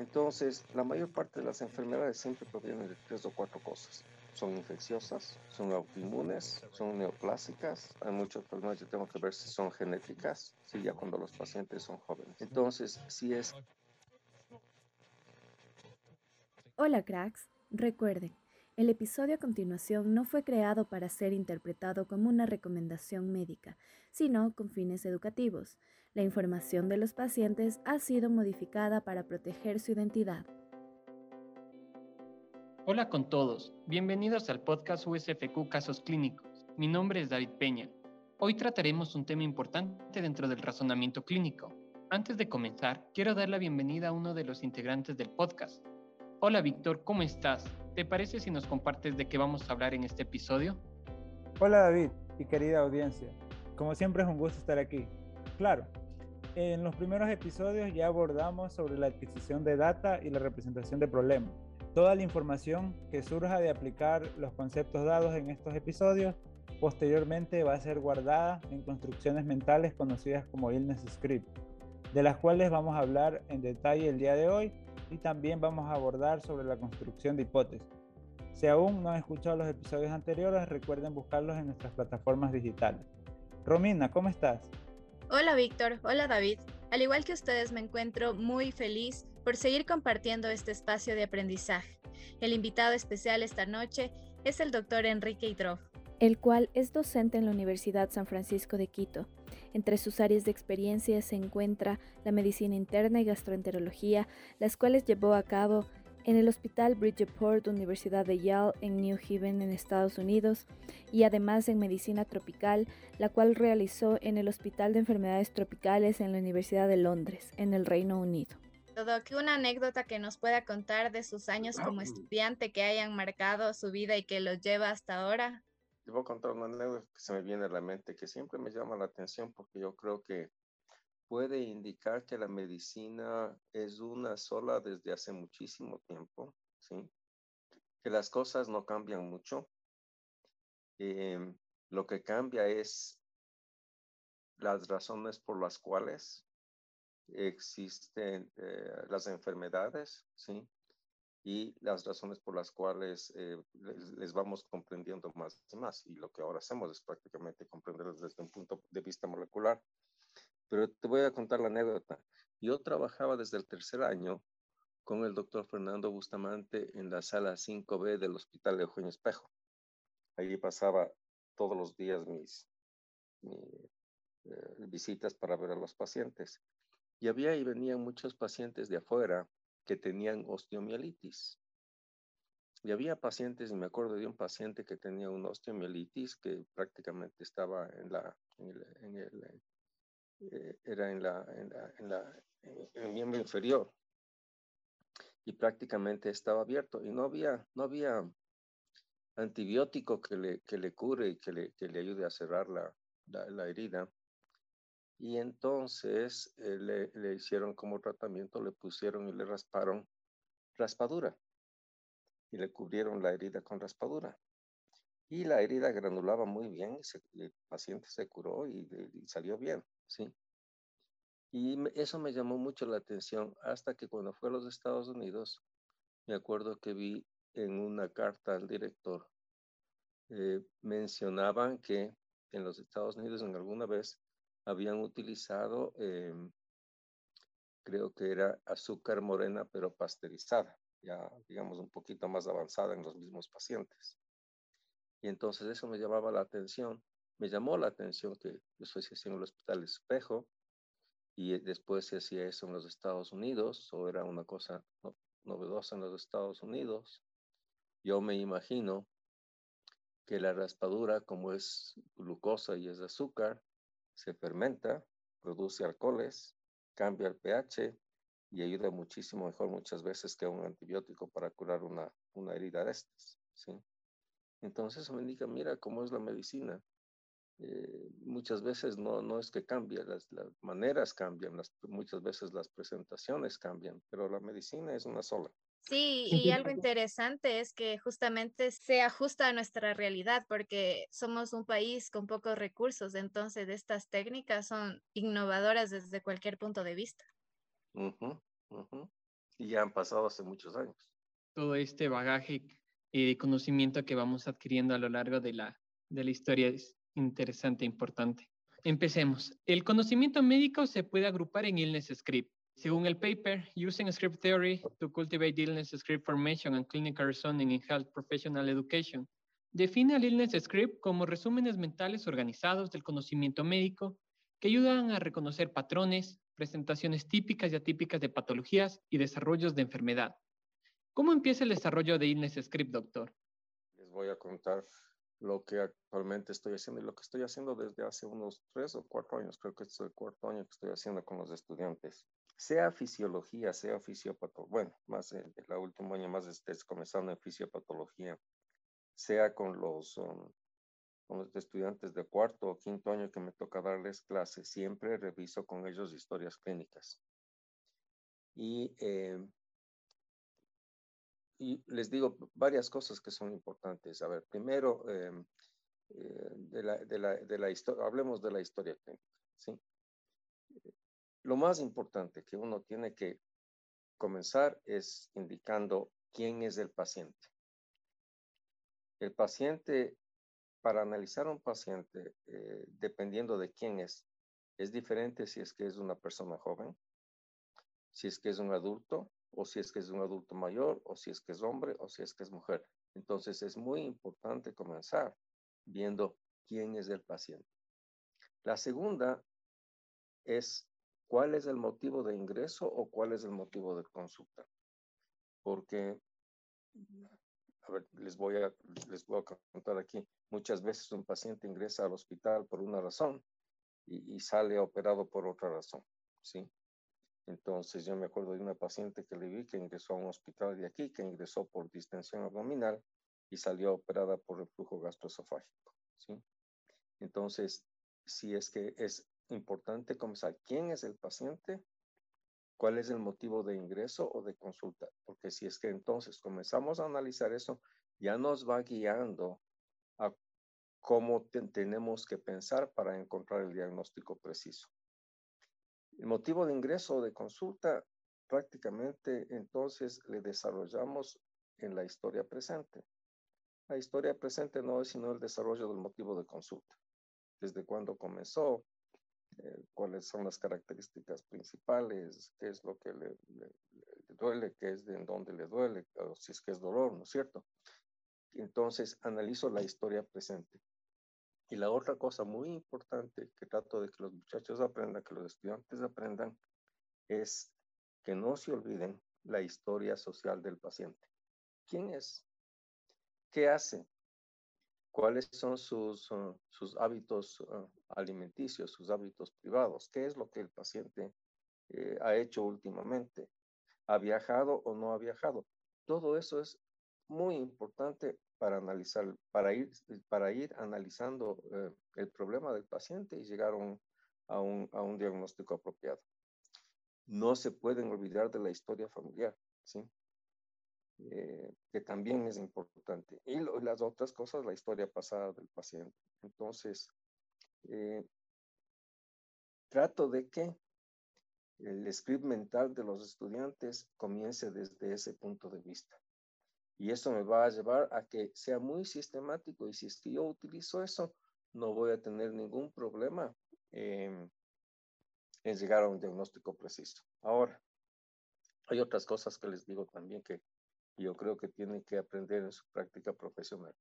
Entonces, la mayor parte de las enfermedades siempre provienen de tres o cuatro cosas. Son infecciosas, son autoinmunes, son neoplásicas. Hay muchos problemas que tengo que ver si son genéticas, si ya cuando los pacientes son jóvenes. Entonces, si es... Hola cracks, recuerden, el episodio a continuación no fue creado para ser interpretado como una recomendación médica, sino con fines educativos. La información de los pacientes ha sido modificada para proteger su identidad. Hola con todos, bienvenidos al podcast USFQ Casos Clínicos. Mi nombre es David Peña. Hoy trataremos un tema importante dentro del razonamiento clínico. Antes de comenzar, quiero dar la bienvenida a uno de los integrantes del podcast. Hola Víctor, ¿cómo estás? ¿Te parece si nos compartes de qué vamos a hablar en este episodio? Hola David y querida audiencia. Como siempre es un gusto estar aquí. Claro, en los primeros episodios ya abordamos sobre la adquisición de data y la representación de problemas. Toda la información que surja de aplicar los conceptos dados en estos episodios posteriormente va a ser guardada en construcciones mentales conocidas como illness script, de las cuales vamos a hablar en detalle el día de hoy y también vamos a abordar sobre la construcción de hipótesis. Si aún no han escuchado los episodios anteriores, recuerden buscarlos en nuestras plataformas digitales. Romina, ¿cómo estás? Hola Víctor, hola David. Al igual que ustedes me encuentro muy feliz por seguir compartiendo este espacio de aprendizaje. El invitado especial esta noche es el doctor Enrique Hidroff, el cual es docente en la Universidad San Francisco de Quito entre sus áreas de experiencia se encuentra la medicina interna y gastroenterología, las cuales llevó a cabo en el Hospital Bridgeport, Universidad de Yale, en New Haven, en Estados Unidos, y además en medicina tropical, la cual realizó en el Hospital de Enfermedades Tropicales en la Universidad de Londres, en el Reino Unido. Todo que una anécdota que nos pueda contar de sus años como estudiante que hayan marcado su vida y que los lleva hasta ahora. Te voy a contar una anécdota que se me viene a la mente, que siempre me llama la atención porque yo creo que puede indicar que la medicina es una sola desde hace muchísimo tiempo, ¿sí? Que las cosas no cambian mucho. Em, lo que cambia es las razones por las cuales existen eh, las enfermedades, ¿sí? y las razones por las cuales eh, les, vamos comprendiendo más y más. Y lo que ahora hacemos es prácticamente comprenderlos desde un punto de vista molecular. Pero te voy a contar la anécdota. Yo trabajaba desde el tercer año con el doctor Fernando Bustamante en la sala 5B del Hospital de Eugenio Espejo. Allí pasaba todos los días mis, eh, visitas para ver a los pacientes. Y había y venían muchos pacientes de afuera que tenían osteomielitis. Y había pacientes, y me acuerdo de un paciente que tenía una osteomielitis que prácticamente estaba en la, en el, eh, era en la, en la, en el miembro inferior y prácticamente estaba abierto y no había, no había antibiótico que le, que le cure y que le, que le ayude a cerrar la, la herida. Y entonces eh, le, le, hicieron como tratamiento, le pusieron y le rasparon raspadura. Y le cubrieron la herida con raspadura. Y la herida granulaba muy bien, el paciente se curó y, y, salió bien, ¿sí? Y eso me llamó mucho la atención hasta que cuando fue a los Estados Unidos, me acuerdo que vi en una carta al director, eh, mencionaban que en los Estados Unidos en alguna vez habían utilizado, em, creo que era azúcar morena, pero pasteurizada, ya digamos un poquito más avanzada en los mismos pacientes. Y entonces eso me llamaba la atención, me llamó la atención que eso se hacía en el hospital espejo y después se hacía eso en los Estados Unidos o era una cosa novedosa en los Estados Unidos. Yo me imagino que la raspadura, como es glucosa y es azúcar, se fermenta, produce alcoholes, cambia el pH y ayuda muchísimo mejor muchas veces que un antibiótico para curar una, una herida de estas. ¿sí? Entonces me indica, mira cómo es la medicina. Eh, muchas veces no, no es que cambie, las, las maneras cambian, las, muchas veces las presentaciones cambian, pero la medicina es una sola. Sí, y algo interesante es que justamente se ajusta a nuestra realidad porque somos un país con pocos recursos, entonces estas técnicas son innovadoras desde cualquier punto de vista. Y ya han pasado hace muchos años. Todo este bagaje y conocimiento que vamos adquiriendo a lo largo de la, de la historia es interesante importante. Empecemos. El conocimiento médico se puede agrupar en illness script. Según el paper, Using Script Theory to Cultivate Illness Script Formation and Clinical Reasoning in Health Professional Education, define el illness script como resúmenes mentales organizados del conocimiento médico que ayudan a reconocer patrones, presentaciones típicas y atípicas de patologías y desarrollos de enfermedad. ¿Cómo empieza el desarrollo de Illness Script, doctor? Les voy a contar lo que actualmente estoy haciendo y lo que estoy haciendo desde hace unos tres o cuatro años, creo que es el cuarto año que estoy haciendo con los estudiantes. Sea fisiología, sea fisiopatología, bueno, más el, último año más estés comenzando en fisiopatología, sea con los, um, los estudiantes de cuarto o quinto año que me toca darles clases, siempre reviso con ellos historias clínicas. Y eh, y les digo varias cosas que son importantes. A ver, primero, em, eh, de, la, de, la, de la historia, hablemos de la historia clínica, ¿sí? Lo más importante que uno tiene que comenzar es indicando quién es el paciente. El paciente, para analizar a un paciente, eh, dependiendo de quién es, es diferente si es que es una persona joven, si es que es un adulto, o si es que es un adulto mayor, o si es que es hombre, o si es que es mujer. Entonces es muy importante comenzar viendo quién es el paciente. La segunda es cuál es el motivo de ingreso o cuál es el motivo de consulta. Porque, a ver, les voy a, les voy a contar aquí, muchas veces un paciente ingresa al hospital por una razón y, y sale operado por otra razón, ¿sí? Entonces yo me acuerdo de una paciente que le vi que ingresó a un hospital de aquí, que ingresó por distensión abdominal y salió operada por reflujo gastroesofágico. ¿sí? Entonces, si es que es importante comenzar, ¿quién es el paciente? ¿Cuál es el motivo de ingreso o de consulta? Porque si es que entonces comenzamos a analizar eso, ya nos va guiando a cómo tenemos que pensar para encontrar el diagnóstico preciso. El motivo de ingreso o de consulta prácticamente entonces le desarrollamos en la historia presente. La historia presente no es sino el desarrollo del motivo de consulta. Desde cuándo comenzó, eh, cuáles son las características principales, qué es lo que le, le, le, duele, qué es en dónde le duele, si es que es dolor, ¿no es cierto? Entonces analizo la historia presente. Y la otra cosa muy importante que trato de que los muchachos aprendan, que los estudiantes aprendan, es que no se olviden la historia social del paciente. ¿Quién es? ¿Qué hace? ¿Cuáles son sus, uh, sus hábitos uh, alimenticios, sus hábitos privados? ¿Qué es lo que el paciente eh, ha hecho últimamente? ¿Ha viajado o no ha viajado? Todo eso es muy importante para analizar, para ir, para ir analizando eh, el problema del paciente y llegar a un, a, un, diagnóstico apropiado. No se pueden olvidar de la historia familiar, ¿sí? Eh, que también es importante. Y lo, las otras cosas, la historia pasada del paciente. Entonces, eh, trato de que el script mental de los estudiantes comience desde ese punto de vista. Y eso me va a llevar a que sea muy sistemático y si es que yo utilizo eso, no voy a tener ningún problema en llegar a un diagnóstico preciso. Ahora, hay otras cosas que les digo también que yo creo que tienen que aprender en su práctica profesional.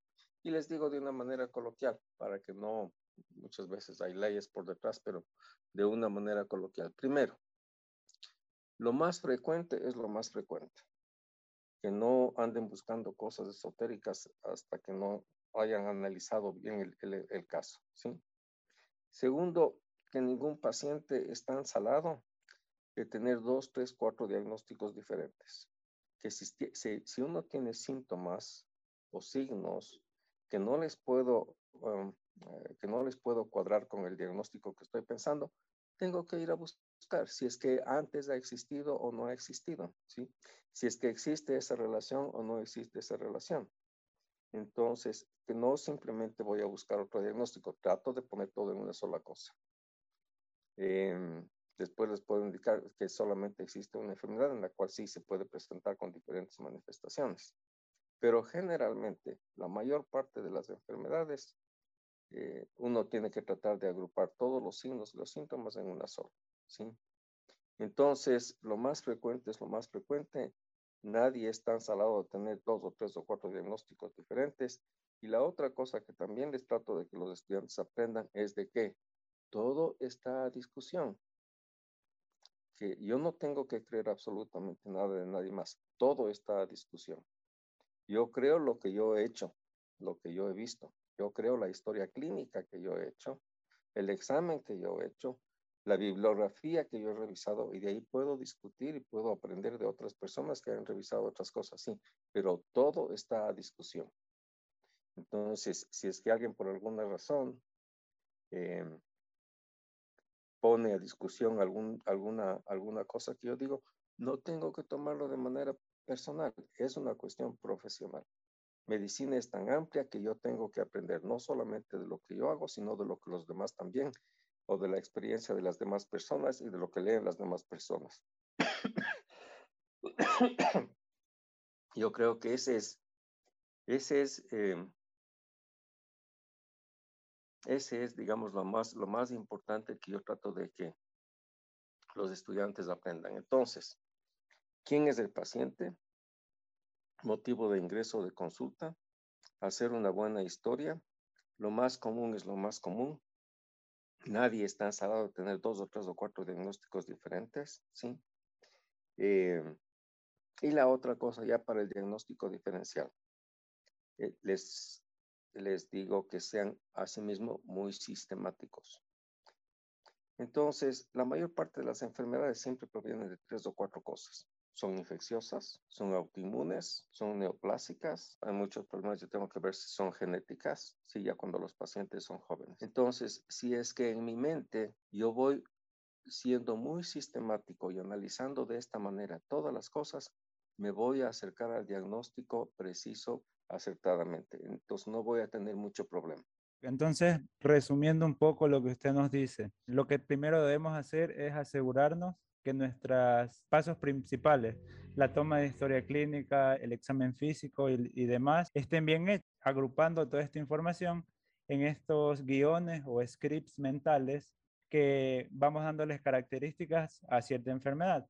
Y les digo de una manera coloquial, para que no, muchas veces hay leyes por detrás, pero de una manera coloquial. Primero, lo más frecuente es lo más frecuente que no anden buscando cosas esotéricas hasta que no hayan analizado bien el, el, caso. ¿sí? Segundo, que ningún paciente es tan salado de tener dos, tres, cuatro diagnósticos diferentes. Que si, si, si uno tiene síntomas o signos que no les puedo, um, que no les puedo cuadrar con el diagnóstico que estoy pensando, tengo que ir a buscar si es que antes ha existido o no ha existido, ¿sí? Si es que existe esa relación o no existe esa relación. Entonces, que no simplemente voy a buscar otro diagnóstico, trato de poner todo en una sola cosa. Eh, Después les puedo indicar que solamente existe una enfermedad en la cual sí se puede presentar con diferentes manifestaciones. Pero generalmente, la mayor parte de las enfermedades, eh, uno tiene que tratar de agrupar todos los signos los síntomas en una sola. ¿Sí? Entonces, lo más frecuente es lo más frecuente. Nadie es tan salado de tener dos o tres o cuatro diagnósticos diferentes. Y la otra cosa que también les trato de que los estudiantes aprendan es de que todo está a discusión que yo no tengo que creer absolutamente nada de nadie más. Todo está a discusión. Yo creo lo que yo he hecho, lo que yo he visto. Yo creo la historia clínica que yo he hecho, el examen que yo he hecho, la bibliografía que yo he revisado y de ahí puedo discutir y puedo aprender de otras personas que han revisado otras cosas, sí, pero todo está a discusión. Entonces, si es que alguien por alguna razón eh, pone a discusión algún, alguna, alguna cosa que yo digo, no tengo que tomarlo de manera personal, es una cuestión profesional. Medicina es tan amplia que yo tengo que aprender no solamente de lo que yo hago, sino de lo que los demás también, o de la experiencia de las demás personas y de lo que leen las demás personas. yo creo que ese es, ese es em, ese es, digamos, lo más, lo más importante que yo trato de que los estudiantes aprendan. Entonces, ¿quién es el paciente? Motivo de ingreso de consulta, hacer una buena historia. Lo más común es lo más común. Nadie está ensalado de tener dos o tres o cuatro diagnósticos diferentes, ¿sí? Eh, y la otra cosa ya para el diagnóstico diferencial. Eh, les les digo que sean asimismo muy sistemáticos. Entonces, la mayor parte de las enfermedades siempre provienen de tres o cuatro cosas. Son infecciosas, son autoinmunes, son neoplásicas. Hay muchos problemas, yo tengo que ver si son genéticas, si ya cuando los pacientes son jóvenes. Entonces, si es que en mi mente yo voy siendo muy sistemático y analizando de esta manera todas las cosas, me voy a acercar al diagnóstico preciso acertadamente. Entonces no voy a tener mucho problema. Entonces, resumiendo un poco lo que usted nos dice, lo que primero debemos hacer es asegurarnos que nuestros pasos principales, la toma de historia clínica, el examen físico y, demás, estén bien hechos, agrupando toda esta información en estos guiones o scripts mentales que vamos dándoles características a cierta enfermedad.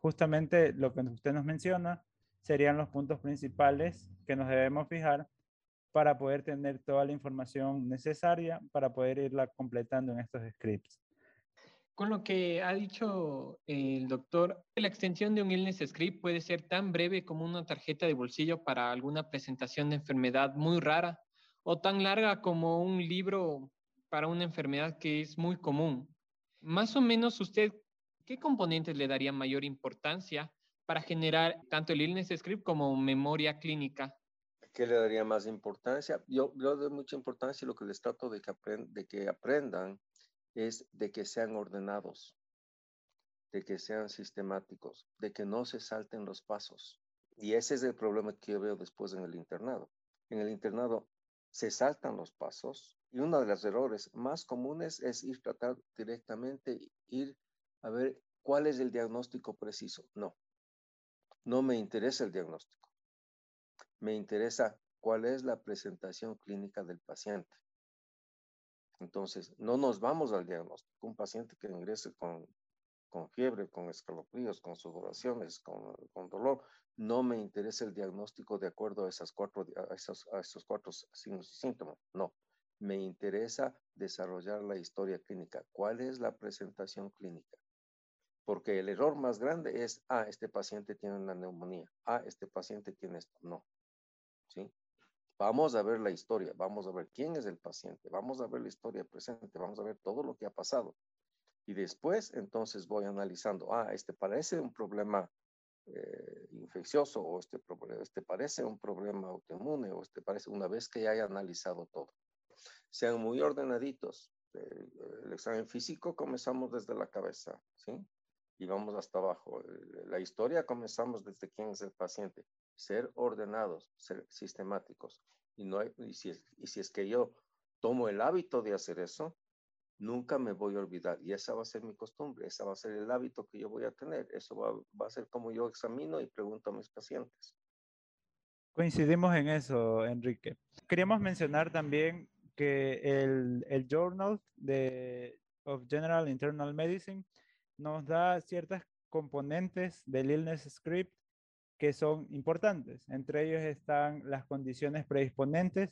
Justamente lo que usted nos menciona serían los puntos principales que nos debemos fijar para poder tener toda la información necesaria para poder irla completando en estos scripts. Con lo que ha dicho el doctor, la extensión de un illness script puede ser tan breve como una tarjeta de bolsillo para alguna presentación de enfermedad muy rara o tan larga como un libro para una enfermedad que es muy común. Más o menos usted, ¿qué componentes le daría mayor importancia para generar tanto el illness script como memoria clínica? ¿Qué le daría más importancia? Yo, yo doy mucha importancia y lo que les trato de que, de que aprendan es de que sean ordenados, de que sean sistemáticos, de que no se salten los pasos. Y ese es el problema que yo veo después en el internado. En el internado se saltan los pasos y uno de los errores más comunes es ir tratar directamente, ir a ver cuál es el diagnóstico preciso. No, no me interesa el diagnóstico. Me interesa cuál es la presentación clínica del paciente. Entonces, no nos vamos al diagnóstico. Un paciente que ingrese con, con fiebre, con escalofríos, con sudoraciones, con, con, dolor, no me interesa el diagnóstico de acuerdo a, esas cuatro, a, esos, a esos cuatro signos y síntomas. No, me interesa desarrollar la historia clínica. ¿Cuál es la presentación clínica? Porque el error más grande es, ah, este paciente tiene una neumonía, ah, este paciente tiene esto. No. ¿Sí? Vamos a ver la historia, vamos a ver quién es el paciente, vamos a ver la historia presente, vamos a ver todo lo que ha pasado. Y después, entonces voy analizando, ah, este parece un problema eh, infeccioso o este, este parece un problema autoinmune o este parece una vez que ya haya analizado todo. Sean muy ordenaditos. El, el examen físico comenzamos desde la cabeza, ¿sí? y vamos hasta abajo. Eh, la historia comenzamos desde quién es el paciente. Ser ordenados, ser sistemáticos. Y, no y, si y si es que yo tomo el hábito de hacer eso, nunca me voy a olvidar y esa va a ser mi costumbre, esa va a ser el hábito que yo voy a tener, eso va, va a ser como yo examino y pregunto a mis pacientes. Coincidimos en eso, Enrique. Queríamos mencionar también que el, el Journal de, of General Internal Medicine nos da ciertas componentes del illness script que son importantes. Entre ellos están las condiciones predisponentes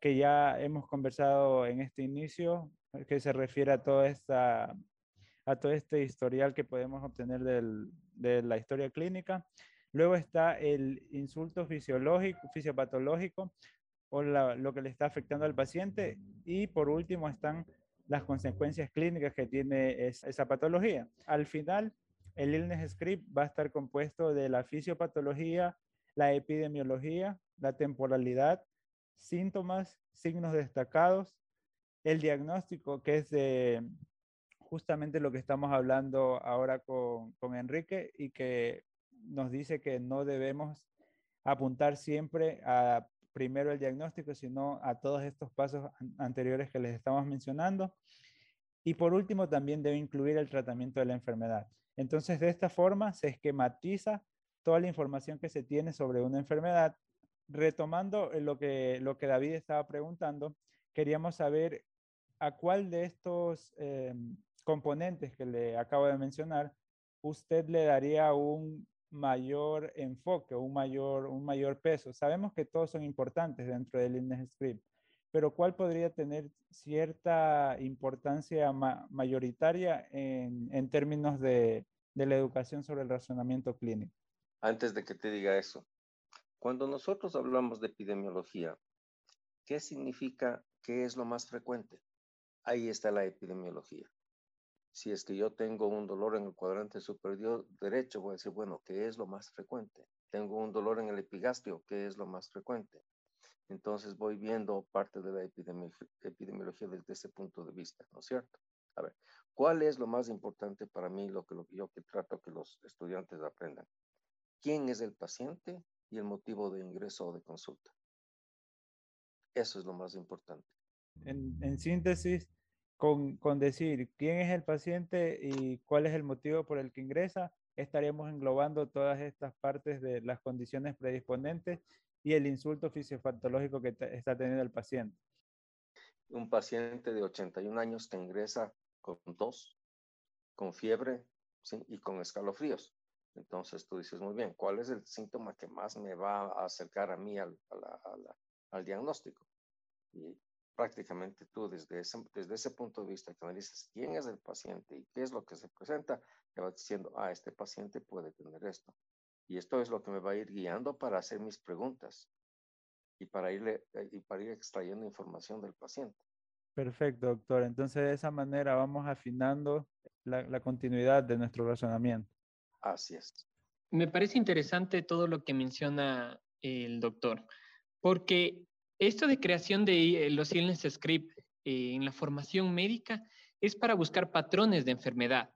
que ya hemos conversado en este inicio, que se refiere a, toda esta, a todo este historial que podemos obtener del, de la historia clínica. Luego está el insulto fisiológico, fisiopatológico o lo que le está afectando al paciente. Y por último están las consecuencias clínicas que tiene esa patología. Al final, el illness script va a estar compuesto de la fisiopatología, la epidemiología, la temporalidad, síntomas, signos destacados, el diagnóstico, que es justamente lo que estamos hablando ahora con, con Enrique y que nos dice que no debemos apuntar siempre a primero el diagnóstico, sino a todos estos pasos anteriores que les estamos mencionando. Y por último, también debe incluir el tratamiento de la enfermedad. Entonces, de esta forma se esquematiza toda la información que se tiene sobre una enfermedad. Retomando lo que, lo que David estaba preguntando, queríamos saber a cuál de estos eh, componentes que le acabo de mencionar usted le daría un mayor enfoque, un mayor, un mayor peso. Sabemos que todos son importantes dentro del illness script, pero ¿cuál podría tener cierta importancia mayoritaria en, términos de, de la educación sobre el razonamiento clínico? Antes de que te diga eso, cuando nosotros hablamos de epidemiología, ¿qué significa? ¿Qué es lo más frecuente? Ahí está la epidemiología si es que yo tengo un dolor en el cuadrante superior derecho, voy a decir, bueno, ¿qué es lo más frecuente? Tengo un dolor en el epigastrio, ¿qué es lo más frecuente? Entonces voy viendo parte de la epidemiología desde ese punto de vista, ¿no es cierto? A ver, ¿cuál es lo más importante para mí, lo que, yo que trato que los estudiantes aprendan? ¿Quién es el paciente y el motivo de ingreso o de consulta? Eso es lo más importante. En, en síntesis, con, con, decir quién es el paciente y cuál es el motivo por el que ingresa, estaríamos englobando todas estas partes de las condiciones predisponentes y el insulto fisiopatológico que está teniendo el paciente. Un paciente de 81 años que ingresa con tos, con fiebre y con escalofríos. Entonces tú dices, muy bien, ¿cuál es el síntoma que más me va a acercar a mí al, diagnóstico? Y prácticamente tú desde ese, desde ese punto de vista que analizas quién es el paciente y qué es lo que se presenta, te vas diciendo, ah, este paciente puede tener esto. Y esto es lo que me va a ir guiando para hacer mis preguntas y para, irle, eh, y para ir extrayendo información del paciente. Perfecto, doctor. Entonces, de esa manera vamos afinando la, la continuidad de nuestro razonamiento. Así es. Me parece interesante todo lo que menciona el doctor, porque esto de creación de eh, los illness script eh, en la formación médica es para buscar patrones de enfermedad.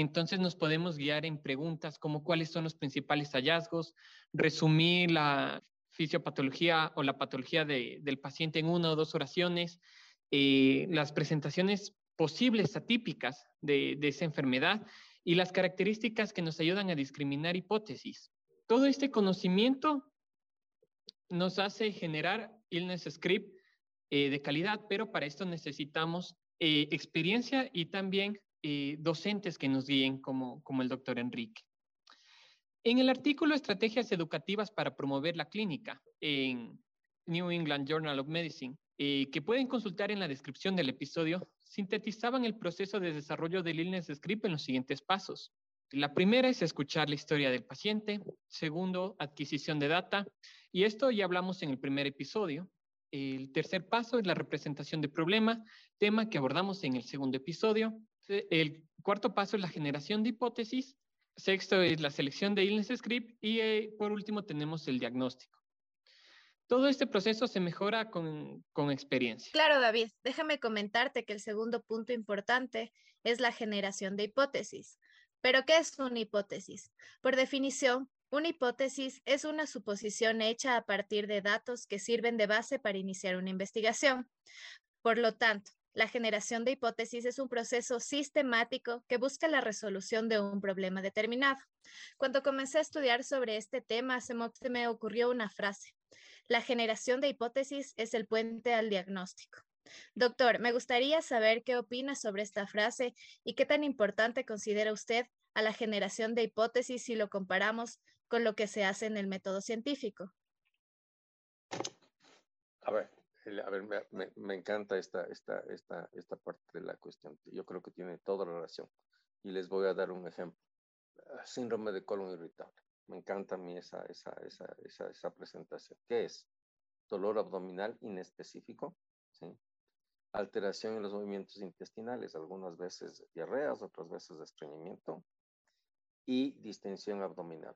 Entonces nos podemos guiar en preguntas como cuáles son los principales hallazgos, resumir la fisiopatología o la patología del paciente en una o dos oraciones, eh, las presentaciones posibles atípicas de, esa enfermedad y las características que nos ayudan a discriminar hipótesis. Todo este conocimiento nos hace generar illness script eh, de calidad, pero para esto necesitamos eh, experiencia y también eh, docentes que nos guíen como, como el doctor Enrique. En el artículo Estrategias Educativas para Promover la Clínica en New England Journal of Medicine, que pueden consultar en la descripción del episodio, sintetizaban el proceso de desarrollo del illness script en los siguientes pasos. La primera es escuchar la historia del paciente. Segundo, adquisición de data. Y esto ya hablamos en el primer episodio. El tercer paso es la representación de problema, tema que abordamos en el segundo episodio. El cuarto paso es la generación de hipótesis. Sexto es la selección de illness script. Y eh, por último tenemos el diagnóstico. Todo este proceso se mejora con, con, experiencia. Claro, David. Déjame comentarte que el segundo punto importante es la generación de hipótesis. Pero, ¿qué es una hipótesis? Por definición, una hipótesis es una suposición hecha a partir de datos que sirven de base para iniciar una investigación. Por lo tanto, La generación de hipótesis es un proceso sistemático que busca la resolución de un problema determinado. Cuando comencé a estudiar sobre este tema, se me ocurrió una frase. La generación de hipótesis es el puente al diagnóstico. Doctor, me gustaría saber qué opina sobre esta frase y qué tan importante considera usted a la generación de hipótesis si lo comparamos con lo que se hace en el método científico. A ver, a ver me, encanta esta, esta, esta, esta parte de la cuestión. Yo creo que tiene toda la relación. Y les voy a dar un ejemplo. Ah, síndrome de colon irritable. Me encanta a mí esa, esa, esa, esa, esa presentación. ¿Qué es? Dolor abdominal inespecífico, ¿sí? alteración en los movimientos intestinales, algunas veces diarreas, otras veces estreñimiento y distensión abdominal.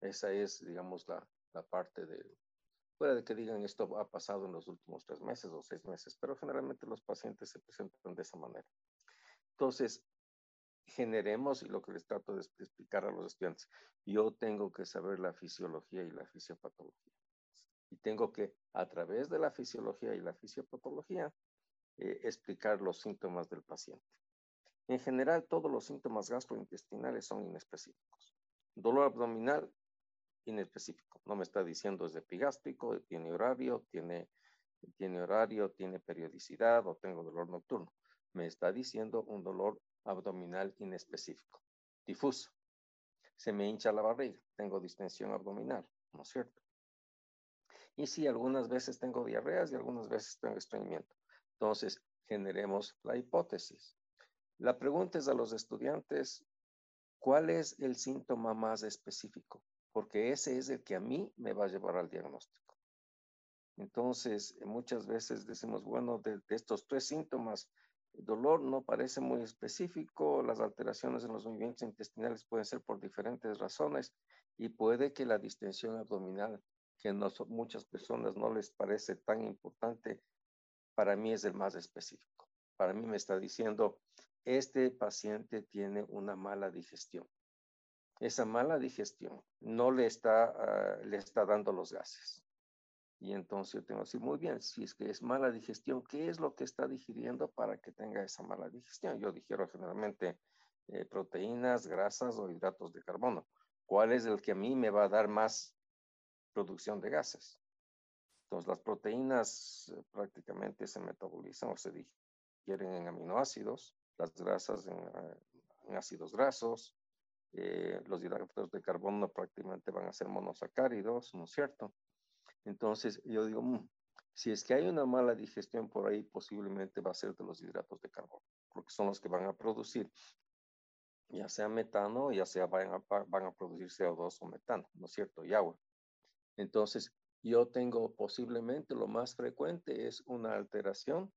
Esa es, digamos, la, la parte de, fuera de que digan esto ha pasado en los últimos tres meses o seis meses, pero generalmente los pacientes se presentan de esa manera. Entonces, generemos, y lo que les trato de explicar a los estudiantes, yo tengo que saber la fisiología y la fisiopatología. Y tengo que, a través de la fisiología y la fisiopatología, eh, explicar los síntomas del paciente. En general, todos los síntomas gastrointestinales son inespecíficos. Dolor abdominal, inespecífico. No me está diciendo es epigástrico, tiene horario, tiene, tiene horario, tiene periodicidad o tengo dolor nocturno. Me está diciendo un dolor abdominal inespecífico, difuso. Se me hincha la barriga, tengo distensión abdominal, ¿no es cierto? Y sí, algunas veces tengo diarreas y algunas veces tengo estreñimiento. Entonces, generemos la hipótesis. La pregunta es a los estudiantes, ¿cuál es el síntoma más específico? Porque ese es el que a mí me va a llevar al diagnóstico. Entonces, muchas veces decimos, bueno, de, estos tres síntomas, el dolor no parece muy específico, las alteraciones en los movimientos intestinales pueden ser por diferentes razones y puede que la distensión abdominal, que no, muchas personas no les parece tan importante, para mí es el más específico. Para mí me está diciendo, este paciente tiene una mala digestión. Esa mala digestión no le está, ah, le está dando los gases. Y entonces yo tengo que muy bien, si es que es mala digestión, ¿qué es lo que está digiriendo para que tenga esa mala digestión? Yo digiero generalmente eh, proteínas, grasas o hidratos de carbono. ¿Cuál es el que a mí me va a dar más producción de gases? Entonces, las proteínas eh, prácticamente se metabolizan o se digieren en aminoácidos, las grasas en, eh, ácidos grasos, eh, los hidratos de carbono prácticamente van a ser monosacáridos, ¿no es cierto? Entonces, yo digo, mm, si es que hay una mala digestión por ahí, posiblemente va a ser de los hidratos de carbono, porque son los que van a producir, ya sea metano, ya sea van a, van a producir CO2 o metano, ¿no es cierto? Y agua. Entonces, yo tengo posiblemente lo más frecuente es una alteración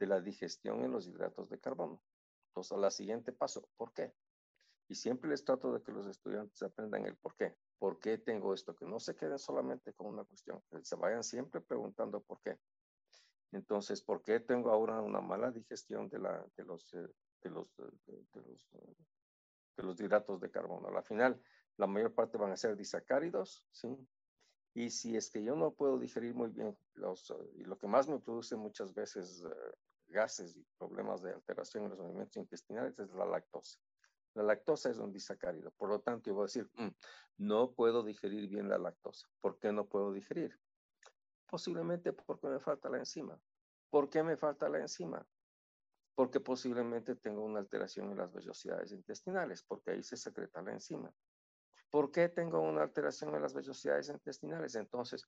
de la digestión en los hidratos de carbono. Entonces, la siguiente paso, ¿por qué? Y siempre les trato de que los estudiantes aprendan el por qué. ¿Por qué tengo esto? Que no se queden solamente con una cuestión, que se vayan siempre preguntando por qué. Entonces, ¿por qué tengo ahora una mala digestión de, la, de, los, eh, los, de, los, de los hidratos de carbono? Al final, la mayor parte van a ser disacáridos, ¿sí? Y si es que yo no puedo digerir muy bien los, eh, y lo que más me produce muchas veces eh, gases y problemas de alteración en los movimientos intestinales es la lactosa. La lactosa es un disacárido, por lo tanto yo voy a decir, mm, no puedo digerir bien la lactosa. ¿Por qué no puedo digerir? Posiblemente porque me falta la enzima. ¿Por qué me falta la enzima? Porque posiblemente tengo una alteración en las vellosidades intestinales, porque ahí se secreta la enzima. ¿Por qué tengo una alteración en las vellosidades intestinales? Entonces,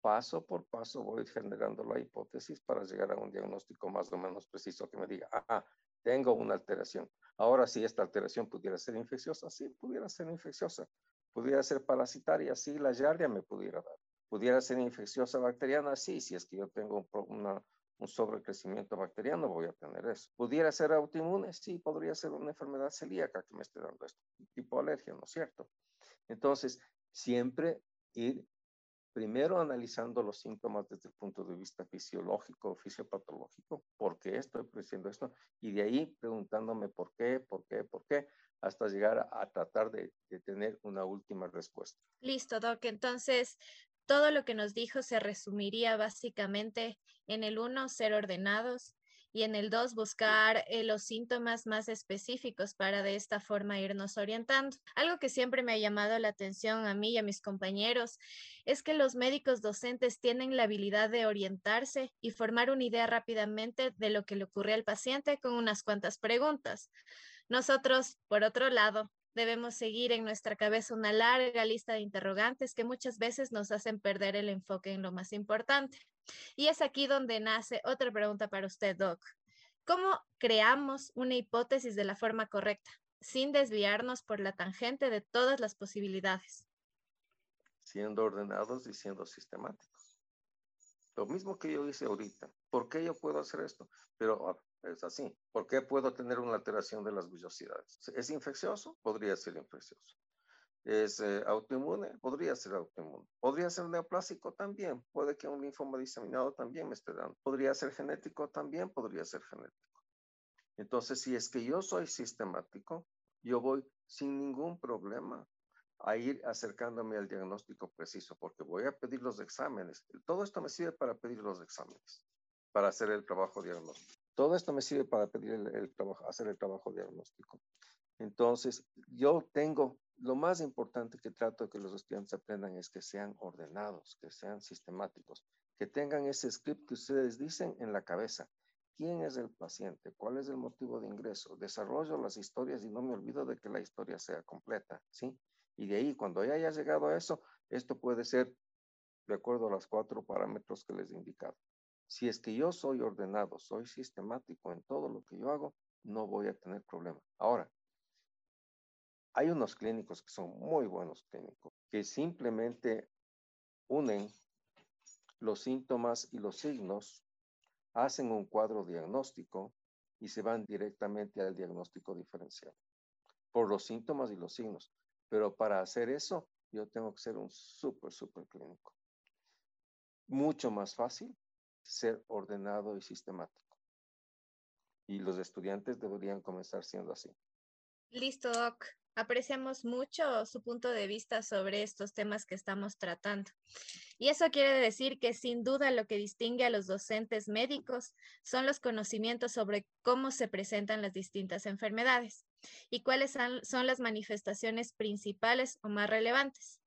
paso por paso voy generando la hipótesis para llegar a un diagnóstico más o menos preciso que me diga, ah, tengo una alteración. Ahora, si esta alteración pudiera ser infecciosa, sí, pudiera ser infecciosa. Pudiera ser parasitaria, sí, la yardia me pudiera dar. Pudiera ser infecciosa bacteriana, sí, si es que yo tengo un, un sobrecrecimiento bacteriano, voy a tener eso. ¿Pudiera ser autoinmune? Sí, podría ser una enfermedad celíaca que me esté dando esto, tipo alergia, ¿no es cierto? Entonces, siempre ir primero analizando los síntomas desde el punto de vista fisiológico, fisiopatológico, por qué estoy produciendo esto, y de ahí preguntándome por qué, por qué, por qué, hasta llegar a, tratar de, de, tener una última respuesta. Listo, Doc. Entonces, todo lo que nos dijo se resumiría básicamente en el uno, ser ordenados, y en el 2 buscar eh, los síntomas más específicos para de esta forma irnos orientando. Algo que siempre me ha llamado la atención a mí y a mis compañeros es que los médicos docentes tienen la habilidad de orientarse y formar una idea rápidamente de lo que le ocurre al paciente con unas cuantas preguntas. Nosotros, por otro lado, debemos seguir en nuestra cabeza una larga lista de interrogantes que muchas veces nos hacen perder el enfoque en lo más importante. Y es aquí donde nace otra pregunta para usted, Doc. ¿Cómo creamos una hipótesis de la forma correcta, sin desviarnos por la tangente de todas las posibilidades? Siendo ordenados y siendo sistemáticos. Lo mismo que yo hice ahorita. ¿Por qué yo puedo hacer esto? Pero ah, es así. ¿Por qué puedo tener una alteración de las vellosidades? ¿Es infeccioso? Podría ser infeccioso. ¿Es eh, autoinmune? Podría ser autoinmune. ¿Podría ser neoplásico? También. Puede que un linfoma diseminado también me esté dando. ¿Podría ser genético? También podría ser genético. Entonces, si es que yo soy sistemático, yo voy sin ningún problema a ir acercándome al diagnóstico preciso, porque voy a pedir los exámenes. Todo esto me sirve para pedir los exámenes, para hacer el trabajo diagnóstico. Todo esto me sirve para pedir el, trabajo, hacer el trabajo diagnóstico. Entonces, yo tengo, lo más importante que trato de que los estudiantes aprendan es que sean ordenados, que sean sistemáticos, que tengan ese script que ustedes dicen en la cabeza. ¿Quién es el paciente? ¿Cuál es el motivo de ingreso? Desarrollo las historias y no me olvido de que la historia sea completa, ¿sí? Y de ahí, cuando ya haya llegado a eso, esto puede ser de acuerdo a los cuatro parámetros que les he indicado. Si es que yo soy ordenado, soy sistemático en todo lo que yo hago, no voy a tener problema. Ahora, hay unos clínicos que son muy buenos clínicos, que simplemente unen los síntomas y los signos, hacen un cuadro diagnóstico y se van directamente al diagnóstico diferencial por los síntomas y los signos. Pero para hacer eso, yo tengo que ser un súper, súper clínico. Mucho más fácil ser ordenado y sistemático. Y los estudiantes deberían comenzar siendo así. Listo, Doc. Apreciamos mucho su punto de vista sobre estos temas que estamos tratando. Y eso quiere decir que sin duda lo que distingue a los docentes médicos son los conocimientos sobre cómo se presentan las distintas enfermedades y cuáles son las manifestaciones principales o más relevantes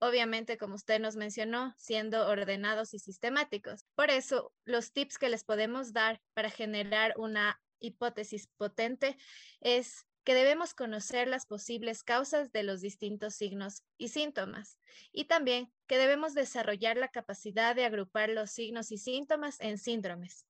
obviamente, como usted nos mencionó, siendo ordenados y sistemáticos. Por eso, los tips que les podemos dar para generar una hipótesis potente es que debemos conocer las posibles causas de los distintos signos y síntomas y también que debemos desarrollar la capacidad de agrupar los signos y síntomas en síndromes.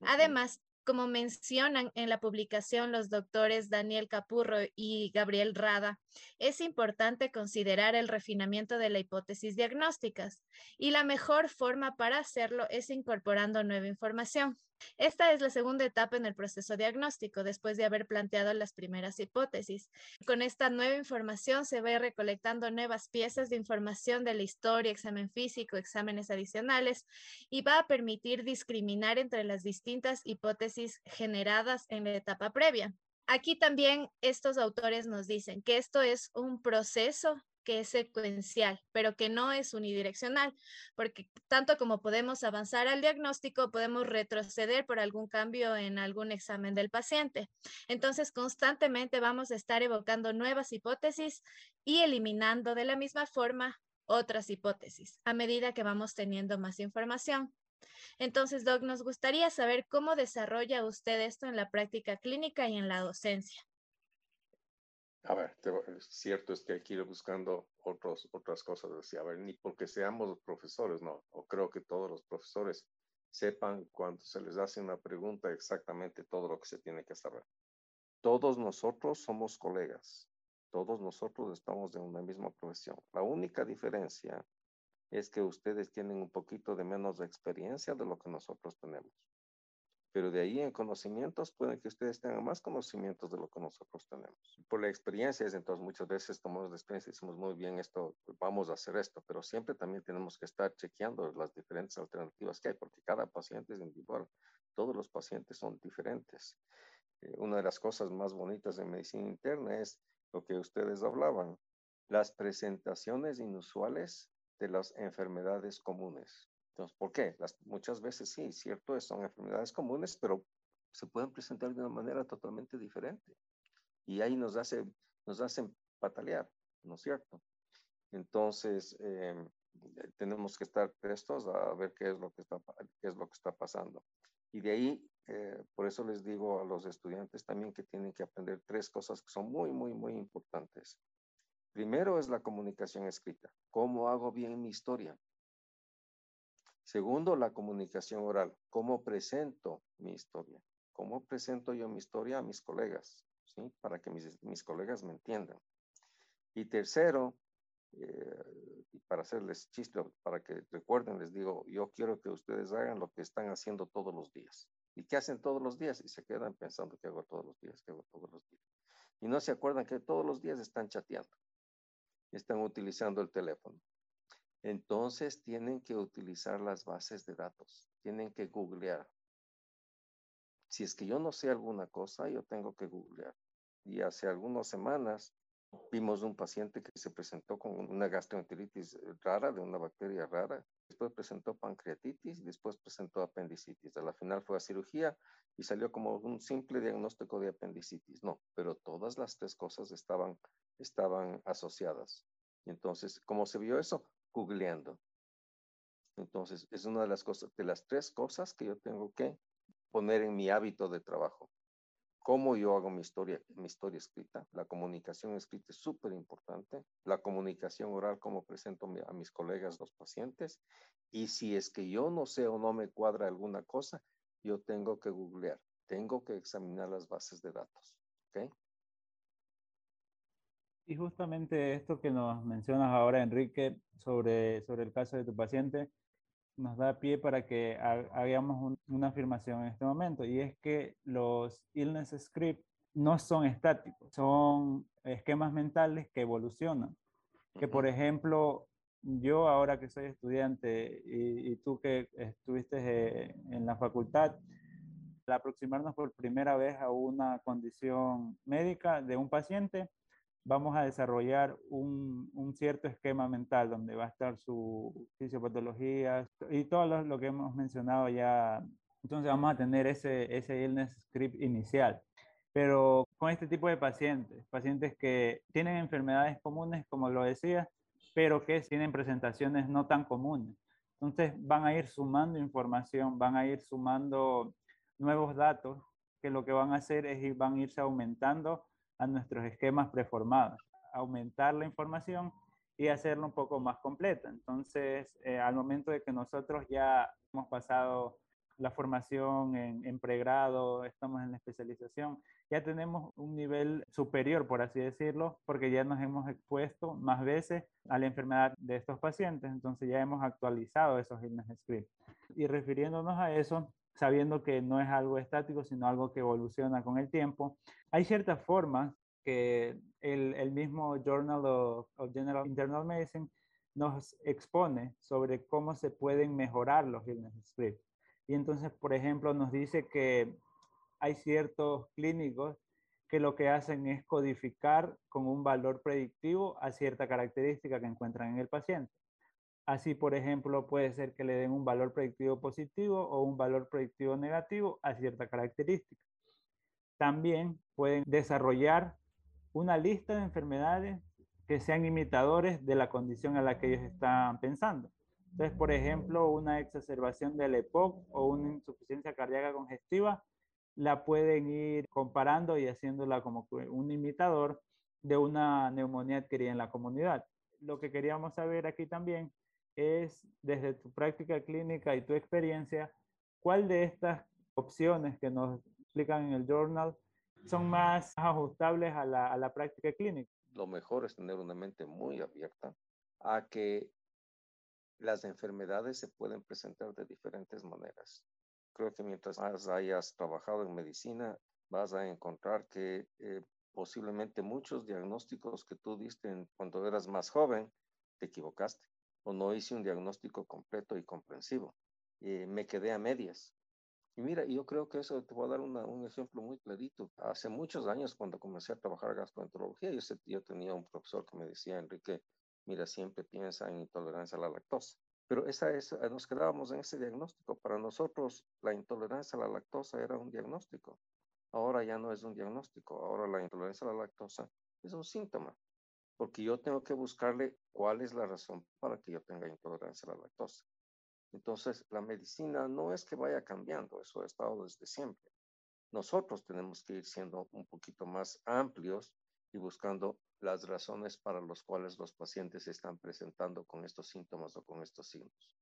Además, como mencionan en la publicación los doctores Daniel Capurro y Gabriel Rada, es importante considerar el refinamiento de la hipótesis diagnósticas y la mejor forma para hacerlo es incorporando nueva información. Esta es la segunda etapa en el proceso diagnóstico, después de haber planteado las primeras hipótesis. Con esta nueva información se va recolectando nuevas piezas de información de la historia, examen físico, exámenes adicionales, y va a permitir discriminar entre las distintas hipótesis generadas en la etapa previa. Aquí también estos autores nos dicen que esto es un proceso que es secuencial, pero que no es unidireccional, porque tanto como podemos avanzar al diagnóstico, podemos retroceder por algún cambio en algún examen del paciente. Entonces, constantemente vamos a estar evocando nuevas hipótesis y eliminando de la misma forma otras hipótesis a medida que vamos teniendo más información. Entonces, Doc, nos gustaría saber cómo desarrolla usted esto en la práctica clínica y en la docencia. A ver, cierto es que hay que buscando otros, otras cosas. Así, a ver, ni porque seamos profesores, no. O creo que todos los profesores sepan cuando se les hace una pregunta exactamente todo lo que se tiene que saber. Todos nosotros somos colegas. Todos nosotros estamos de una misma profesión. La única diferencia es que ustedes tienen un poquito de menos experiencia de lo que nosotros tenemos pero de ahí en conocimientos pueden que ustedes tengan más conocimientos de lo que nosotros tenemos. Por la experiencia, entonces muchas veces tomamos la experiencia y decimos, muy bien, esto, vamos a hacer esto, pero siempre también tenemos que estar chequeando las diferentes alternativas que hay, porque cada paciente es individual, todos los pacientes son diferentes. Eh, una de las cosas más bonitas de medicina interna es lo que ustedes hablaban, las presentaciones inusuales de las enfermedades comunes. Entonces, ¿por qué? Las, muchas veces sí, cierto, son enfermedades comunes, pero se pueden presentar de una manera totalmente diferente. Y ahí nos, hace, nos hacen patalear, ¿no es cierto? Entonces, em, tenemos que estar prestos a ver qué es lo que está, qué es lo que está pasando. Y de ahí, eh, por eso les digo a los estudiantes también que tienen que aprender tres cosas que son muy, muy, muy importantes. Primero es la comunicación escrita. ¿Cómo hago bien mi historia? Segundo, la comunicación oral. ¿Cómo presento mi historia? ¿Cómo presento yo mi historia a mis colegas? ¿Sí? Para que mis, mis colegas me entiendan. Y tercero, eh, para hacerles chiste, para que recuerden, les digo, yo quiero que ustedes hagan lo que están haciendo todos los días. ¿Y qué hacen todos los días? Y se quedan pensando que hago todos los días, que hago todos los días. Y no se acuerdan que todos los días están chateando, están utilizando el teléfono. Entonces tienen que utilizar las bases de datos, tienen que googlear. Si es que yo no sé alguna cosa, yo tengo que googlear. Y hace algunas semanas Vimos un paciente que se presentó con una gastroenteritis rara, de una bacteria rara. Después presentó pancreatitis, después presentó apendicitis. A la final fue a cirugía y salió como un simple diagnóstico de apendicitis. No, pero todas las tres cosas estaban, estaban asociadas. Entonces, ¿cómo se vio eso? Googleando. Entonces, es una de las cosas, de las tres cosas que yo tengo que poner en mi hábito de trabajo cómo yo hago mi historia, mi historia escrita. La comunicación escrita es súper importante. La comunicación oral, cómo presento a mis colegas, los pacientes. Y si es que yo no sé o no me cuadra alguna cosa, yo tengo que googlear, tengo que examinar las bases de datos. ¿Ok? Y justamente esto que nos mencionas ahora, Enrique, sobre, sobre el caso de tu paciente, nos da pie para que hagamos una afirmación en este momento, y es que los illness script no son estáticos, son esquemas mentales que evolucionan. Que, por ejemplo, yo ahora que soy estudiante y, tú que estuviste eh, en la facultad, al aproximarnos por primera vez a una condición médica de un paciente, vamos a desarrollar un, cierto esquema mental donde va a estar su fisiopatología y todo lo, que hemos mencionado ya. Entonces vamos a tener ese, ese illness script inicial. Pero con este tipo de pacientes, pacientes que tienen enfermedades comunes, como lo decía, pero que tienen presentaciones no tan comunes. Entonces van a ir sumando información, van a ir sumando nuevos datos que lo que van a hacer es van a irse aumentando a nuestros esquemas preformados, aumentar la información y hacerlo un poco más completa. Entonces, eh, al momento de que nosotros ya hemos pasado la formación en, pregrado, estamos en la especialización, ya tenemos un nivel superior, por así decirlo, porque ya nos hemos expuesto más veces a la enfermedad de estos pacientes, entonces ya hemos actualizado esos scripts. Y refiriéndonos a eso, sabiendo que no es algo estático, sino algo que evoluciona con el tiempo. Hay ciertas formas que el, el mismo Journal of, General Internal Medicine nos expone sobre cómo se pueden mejorar los illness scripts. Y entonces, por ejemplo, nos dice que hay ciertos clínicos que lo que hacen es codificar con un valor predictivo a cierta característica que encuentran en el paciente. Así, por ejemplo, puede ser que le den un valor predictivo positivo o un valor predictivo negativo a cierta característica. También pueden desarrollar una lista de enfermedades que sean imitadores de la condición a la que ellos están pensando. Entonces, por ejemplo, una exacerbación del EPOC o una insuficiencia cardíaca congestiva la pueden ir comparando y haciéndola como un imitador de una neumonía adquirida en la comunidad. Lo que queríamos saber aquí también es, desde tu práctica clínica y tu experiencia, ¿cuál de estas opciones que nos explican en el journal son más ajustables a la, a la práctica clínica? Lo mejor es tener una mente muy abierta a que las enfermedades se pueden presentar de diferentes maneras. Creo que mientras más hayas trabajado en medicina, vas a encontrar que eh, posiblemente muchos diagnósticos que tú diste cuando eras más joven, te equivocaste o no hice un diagnóstico completo y comprensivo. Eh, me quedé a medias. Y mira, yo creo que eso te voy a dar un ejemplo muy clarito. Hace muchos años, cuando comencé a trabajar gastroenterología, yo, yo tenía un profesor que me decía, Enrique, mira, siempre piensa en intolerancia a la lactosa. Pero esa es, eh, nos quedábamos en ese diagnóstico. Para nosotros la intolerancia a la lactosa era un diagnóstico. Ahora ya no es un diagnóstico. Ahora la intolerancia a la lactosa es un síntoma. Porque yo tengo que buscarle cuál es la razón para que yo tenga intolerancia a la lactosa. Entonces, la medicina no es que vaya cambiando, eso ha estado desde siempre. Nosotros tenemos que ir siendo un poquito más amplios y buscando las razones para las cuales los pacientes se están presentando con estos síntomas o con estos signos.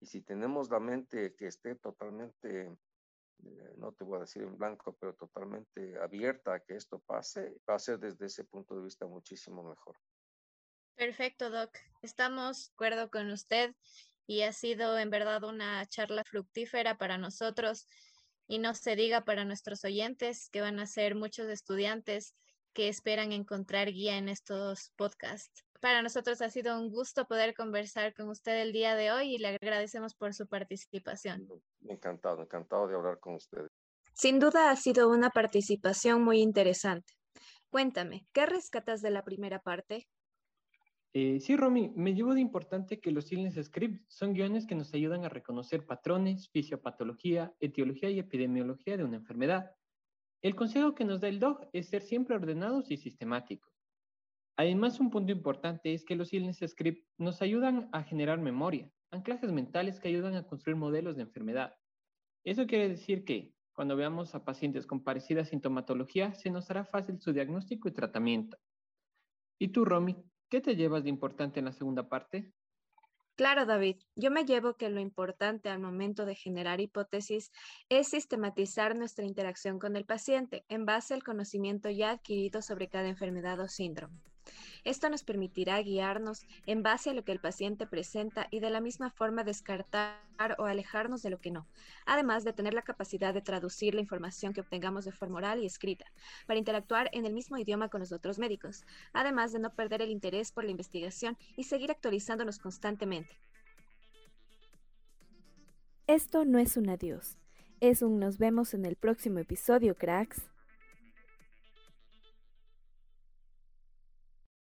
Y si tenemos la mente que esté totalmente, no te voy a decir en blanco, pero totalmente abierta a que esto pase, va a ser desde ese punto de vista muchísimo mejor. Perfecto, Doc. Estamos de acuerdo con usted y ha sido en verdad una charla fructífera para nosotros y no se diga para nuestros oyentes que van a ser muchos estudiantes que esperan encontrar guía en estos podcasts. Para nosotros ha sido un gusto poder conversar con usted el día de hoy y le agradecemos por su participación. Encantado, encantado de hablar con usted. Sin duda ha sido una participación muy interesante. Cuéntame, ¿qué rescatas de la primera parte? Eh, sí, Romy, me llevo de importante que los Illness Scripts son guiones que nos ayudan a reconocer patrones, fisiopatología, etiología y epidemiología de una enfermedad. El consejo que nos da el DOG es ser siempre ordenados y sistemáticos. Además, un punto importante es que los Illness Scripts nos ayudan a generar memoria, anclajes mentales que ayudan a construir modelos de enfermedad. Eso quiere decir que, cuando veamos a pacientes con parecida sintomatología, se nos hará fácil su diagnóstico y tratamiento. ¿Y tú, Romy, ¿Qué te llevas de importante en la segunda parte? Claro, David. Yo me llevo que lo importante al momento de generar hipótesis es sistematizar nuestra interacción con el paciente en base al conocimiento ya adquirido sobre cada enfermedad o síndrome. Esto nos permitirá guiarnos en base a lo que el paciente presenta y de la misma forma descartar o alejarnos de lo que no, además de tener la capacidad de traducir la información que obtengamos de forma oral y escrita, para interactuar en el mismo idioma con los otros médicos, además de no perder el interés por la investigación y seguir actualizándonos constantemente. Esto no es un adiós, es un nos vemos en el próximo episodio, cracks.